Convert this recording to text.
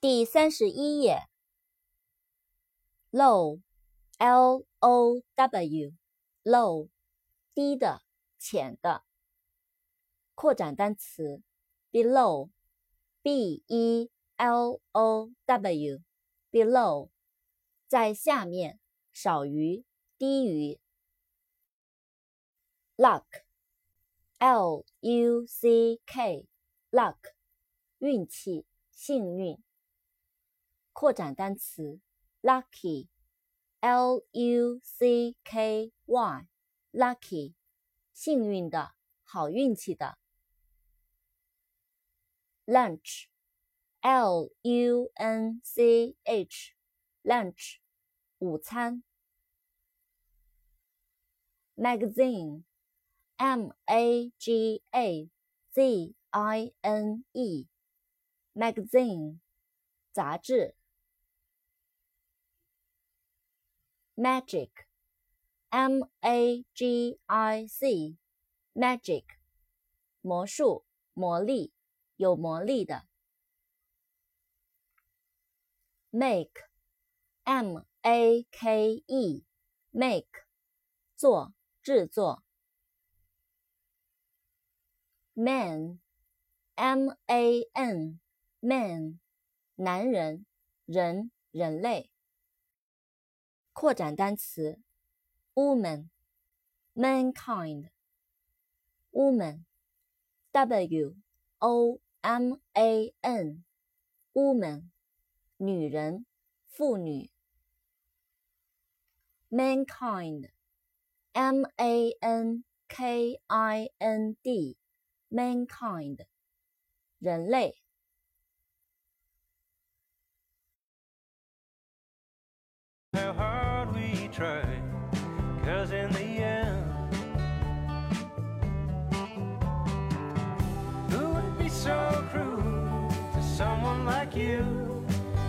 第三十一页，low，l o w，low，低的、浅的。扩展单词，below，b e l o w，below，在下面，少于，低于。luck，l u c k，luck，运气，幸运。扩展单词，lucky，l u c k y，lucky，幸运的，好运气的。lunch，l u n c h，lunch，午餐。magazine，m a g a z i n e，magazine，杂志。Magic, m a g i c, magic, 魔术、魔力、有魔力的。make, m a k e, make, 做、制作。man, m a n, man, 男人、人、人类。扩展单词：woman，mankind，woman，w o m a n，woman，女人，妇女。mankind，m a n k i n d，mankind，人类。Try